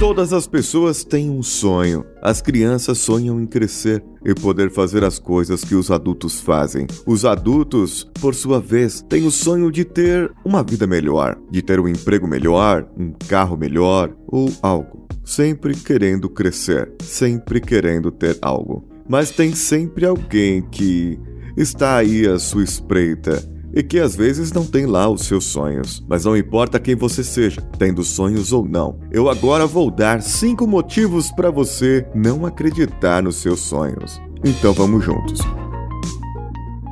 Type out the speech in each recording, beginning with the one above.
Todas as pessoas têm um sonho. As crianças sonham em crescer e poder fazer as coisas que os adultos fazem. Os adultos, por sua vez, têm o sonho de ter uma vida melhor, de ter um emprego melhor, um carro melhor ou algo. Sempre querendo crescer, sempre querendo ter algo. Mas tem sempre alguém que está aí à sua espreita e que às vezes não tem lá os seus sonhos. Mas não importa quem você seja, tendo sonhos ou não. Eu agora vou dar cinco motivos para você não acreditar nos seus sonhos. Então vamos juntos.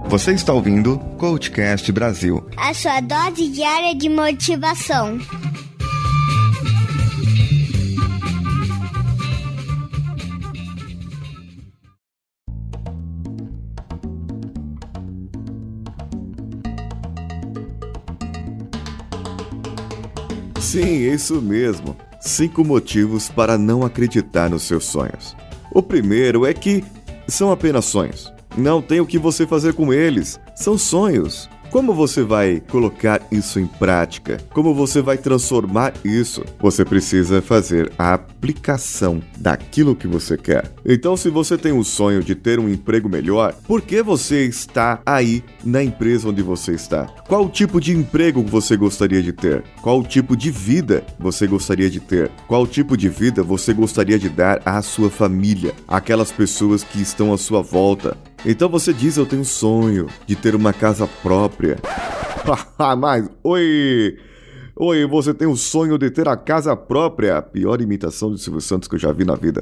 Você está ouvindo Coachcast Brasil. A sua dose diária de motivação. Sim, isso mesmo. Cinco motivos para não acreditar nos seus sonhos. O primeiro é que são apenas sonhos. Não tem o que você fazer com eles. São sonhos. Como você vai colocar isso em prática? Como você vai transformar isso? Você precisa fazer a aplicação daquilo que você quer. Então, se você tem o sonho de ter um emprego melhor, por que você está aí na empresa onde você está? Qual tipo de emprego você gostaria de ter? Qual tipo de vida você gostaria de ter? Qual tipo de vida você gostaria de dar à sua família, aquelas pessoas que estão à sua volta? Então você diz: Eu tenho um sonho de ter uma casa própria. Mas, oi! Oi, você tem o sonho de ter a casa própria? A pior imitação de Silvio Santos que eu já vi na vida.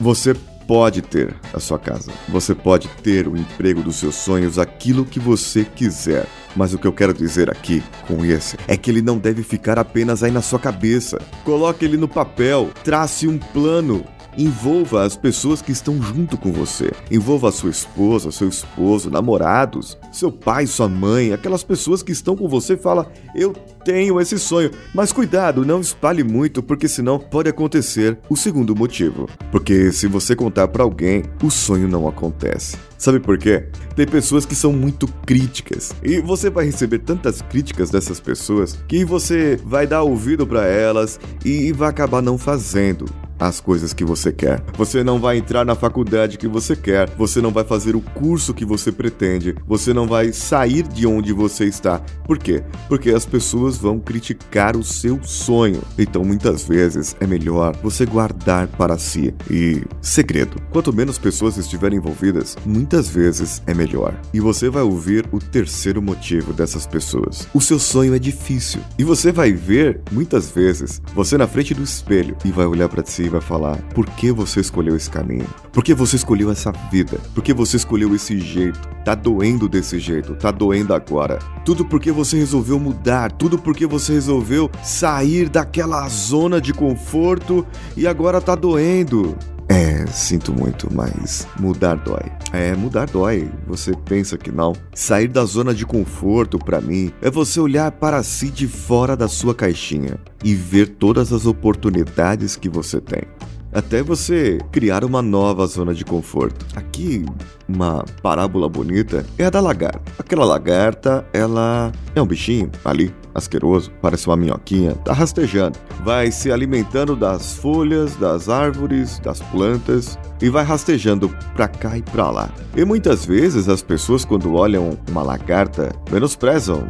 Você pode ter a sua casa. Você pode ter o emprego dos seus sonhos, aquilo que você quiser. Mas o que eu quero dizer aqui com esse é que ele não deve ficar apenas aí na sua cabeça. Coloque ele no papel, trace um plano, Envolva as pessoas que estão junto com você. Envolva sua esposa, seu esposo, namorados, seu pai, sua mãe, aquelas pessoas que estão com você. Fala, eu tenho esse sonho. Mas cuidado, não espalhe muito, porque senão pode acontecer o segundo motivo. Porque se você contar para alguém, o sonho não acontece. Sabe por quê? Tem pessoas que são muito críticas e você vai receber tantas críticas dessas pessoas que você vai dar ouvido para elas e vai acabar não fazendo as coisas que você quer. Você não vai entrar na faculdade que você quer, você não vai fazer o curso que você pretende, você não vai sair de onde você está. Por quê? Porque as pessoas vão criticar o seu sonho. Então, muitas vezes é melhor você guardar para si. E segredo: quanto menos pessoas estiverem envolvidas, muitas vezes é melhor. E você vai ouvir o terceiro motivo dessas pessoas. O seu sonho é difícil. E você vai ver muitas vezes você na frente do espelho e vai olhar para si vai falar por que você escolheu esse caminho, por que você escolheu essa vida, por que você escolheu esse jeito. Tá doendo desse jeito, tá doendo agora. Tudo porque você resolveu mudar, tudo porque você resolveu sair daquela zona de conforto e agora tá doendo. É, sinto muito, mas mudar dói. É, mudar dói. Você pensa que não. Sair da zona de conforto, para mim, é você olhar para si de fora da sua caixinha e ver todas as oportunidades que você tem até você criar uma nova zona de conforto. Aqui, uma parábola bonita é a da lagarta. Aquela lagarta, ela é um bichinho ali, asqueroso, parece uma minhoquinha, tá rastejando. Vai se alimentando das folhas, das árvores, das plantas e vai rastejando pra cá e pra lá. E muitas vezes as pessoas, quando olham uma lagarta, menosprezam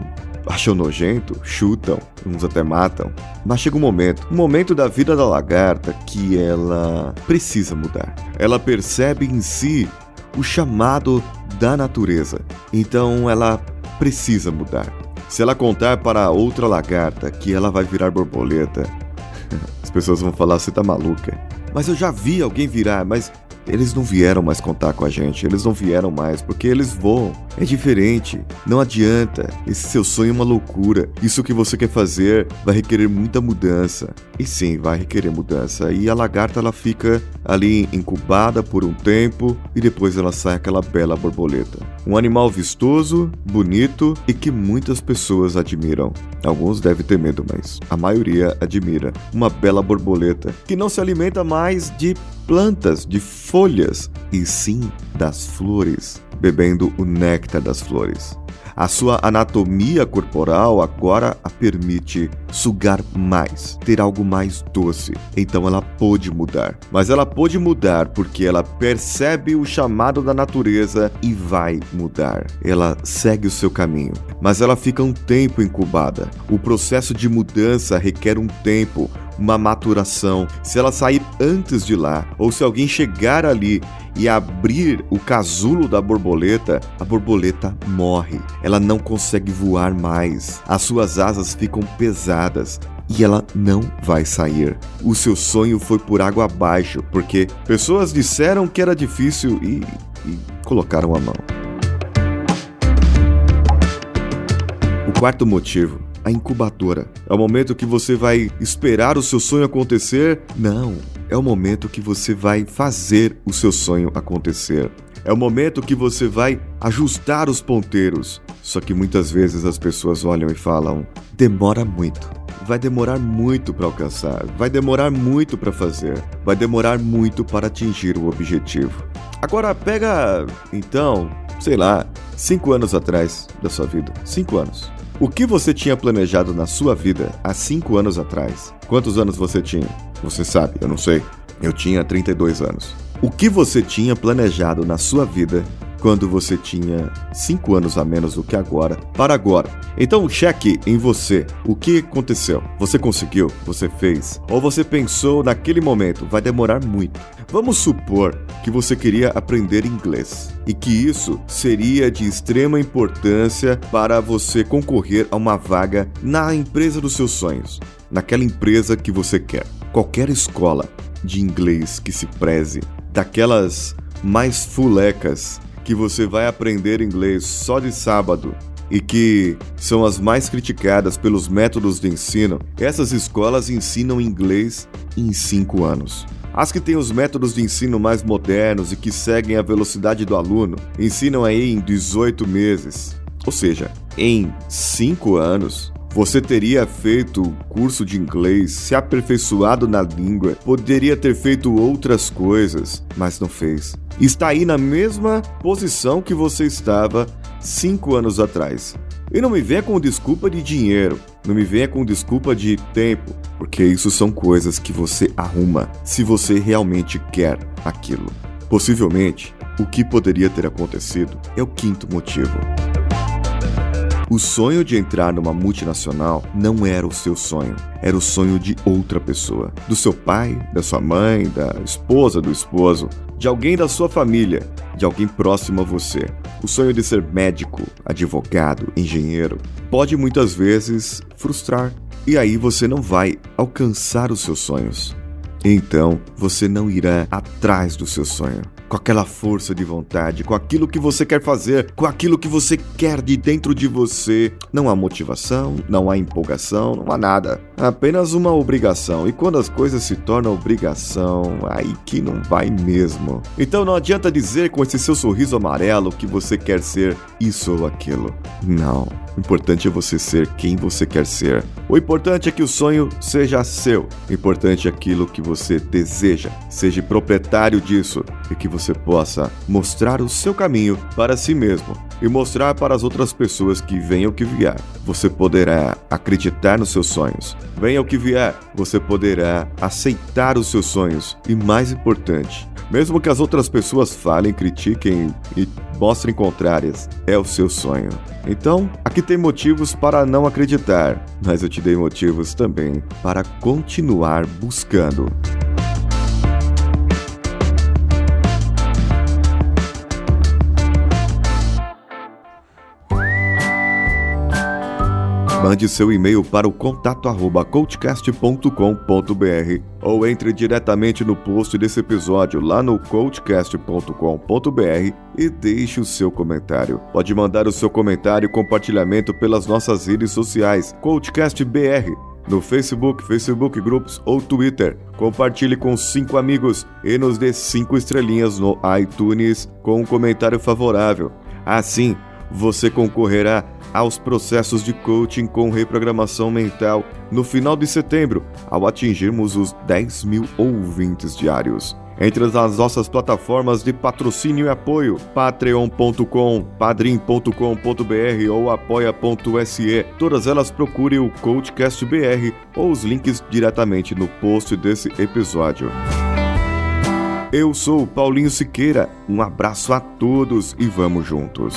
acham nojento, chutam, uns até matam. Mas chega um momento, um momento da vida da lagarta que ela precisa mudar. Ela percebe em si o chamado da natureza. Então ela precisa mudar. Se ela contar para outra lagarta que ela vai virar borboleta, as pessoas vão falar: você tá maluca. Mas eu já vi alguém virar, mas eles não vieram mais contar com a gente, eles não vieram mais porque eles voam. É diferente, não adianta. Esse seu sonho é uma loucura. Isso que você quer fazer vai requerer muita mudança. E sim, vai requerer mudança. E a lagarta ela fica ali incubada por um tempo e depois ela sai aquela bela borboleta. Um animal vistoso, bonito e que muitas pessoas admiram. Alguns devem ter medo, mas a maioria admira. Uma bela borboleta que não se alimenta mais de plantas, de folhas, e sim das flores, bebendo o néctar das flores. A sua anatomia corporal agora a permite sugar mais, ter algo mais doce. Então ela pôde mudar. Mas ela pôde mudar porque ela percebe o chamado da natureza e vai mudar. Ela segue o seu caminho, mas ela fica um tempo incubada. O processo de mudança requer um tempo, uma maturação. Se ela sair antes de lá, ou se alguém chegar ali e abrir o casulo da borboleta, a borboleta morre. Ela não consegue voar mais. As suas asas ficam pesadas e ela não vai sair. O seu sonho foi por água abaixo, porque pessoas disseram que era difícil e, e colocaram a mão. O quarto motivo a incubadora. É o momento que você vai esperar o seu sonho acontecer? Não, é o momento que você vai fazer o seu sonho acontecer. É o momento que você vai ajustar os ponteiros. Só que muitas vezes as pessoas olham e falam: demora muito. Vai demorar muito para alcançar, vai demorar muito para fazer, vai demorar muito para atingir o objetivo. Agora pega, então, sei lá, cinco anos atrás da sua vida. Cinco anos. O que você tinha planejado na sua vida há 5 anos atrás? Quantos anos você tinha? Você sabe, eu não sei. Eu tinha 32 anos. O que você tinha planejado na sua vida quando você tinha 5 anos a menos do que agora, para agora. Então, cheque em você. O que aconteceu? Você conseguiu? Você fez? Ou você pensou naquele momento? Vai demorar muito. Vamos supor que você queria aprender inglês e que isso seria de extrema importância para você concorrer a uma vaga na empresa dos seus sonhos, naquela empresa que você quer. Qualquer escola de inglês que se preze, daquelas mais fulecas que você vai aprender inglês só de sábado e que são as mais criticadas pelos métodos de ensino, essas escolas ensinam inglês em 5 anos. As que têm os métodos de ensino mais modernos e que seguem a velocidade do aluno ensinam aí em 18 meses. Ou seja, em 5 anos, você teria feito curso de inglês, se aperfeiçoado na língua, poderia ter feito outras coisas, mas não fez. Está aí na mesma posição que você estava cinco anos atrás. E não me venha com desculpa de dinheiro, não me venha com desculpa de tempo, porque isso são coisas que você arruma se você realmente quer aquilo. Possivelmente, o que poderia ter acontecido é o quinto motivo. O sonho de entrar numa multinacional não era o seu sonho, era o sonho de outra pessoa. Do seu pai, da sua mãe, da esposa do esposo, de alguém da sua família, de alguém próximo a você. O sonho de ser médico, advogado, engenheiro pode muitas vezes frustrar. E aí você não vai alcançar os seus sonhos. Então você não irá atrás do seu sonho com aquela força de vontade, com aquilo que você quer fazer, com aquilo que você quer de dentro de você. Não há motivação, não há empolgação, não há nada. Apenas uma obrigação. E quando as coisas se tornam obrigação, aí que não vai mesmo. Então não adianta dizer com esse seu sorriso amarelo que você quer ser isso ou aquilo. Não. O importante é você ser quem você quer ser. O importante é que o sonho seja seu. O importante é aquilo que você deseja. Seja proprietário disso e que você possa mostrar o seu caminho para si mesmo e mostrar para as outras pessoas que venha o que vier. Você poderá acreditar nos seus sonhos. Venha o que vier, você poderá aceitar os seus sonhos e mais importante, mesmo que as outras pessoas falem, critiquem e mostrem contrárias, é o seu sonho. Então, aqui tem motivos para não acreditar, mas eu te dei motivos também para continuar buscando. Mande seu e-mail para o contato arroba coachcast.com.br ou entre diretamente no post desse episódio lá no coachcast.com.br e deixe o seu comentário. Pode mandar o seu comentário e compartilhamento pelas nossas redes sociais, CoachCastBR, no Facebook, Facebook Groups ou Twitter. Compartilhe com cinco amigos e nos dê cinco estrelinhas no iTunes com um comentário favorável. Assim, você concorrerá aos processos de coaching com reprogramação mental no final de setembro, ao atingirmos os 10 mil ouvintes diários. Entre as nossas plataformas de patrocínio e apoio, patreon.com, padrim.com.br ou apoia.se. Todas elas procure o Coachcast BR ou os links diretamente no post desse episódio. Eu sou Paulinho Siqueira. Um abraço a todos e vamos juntos.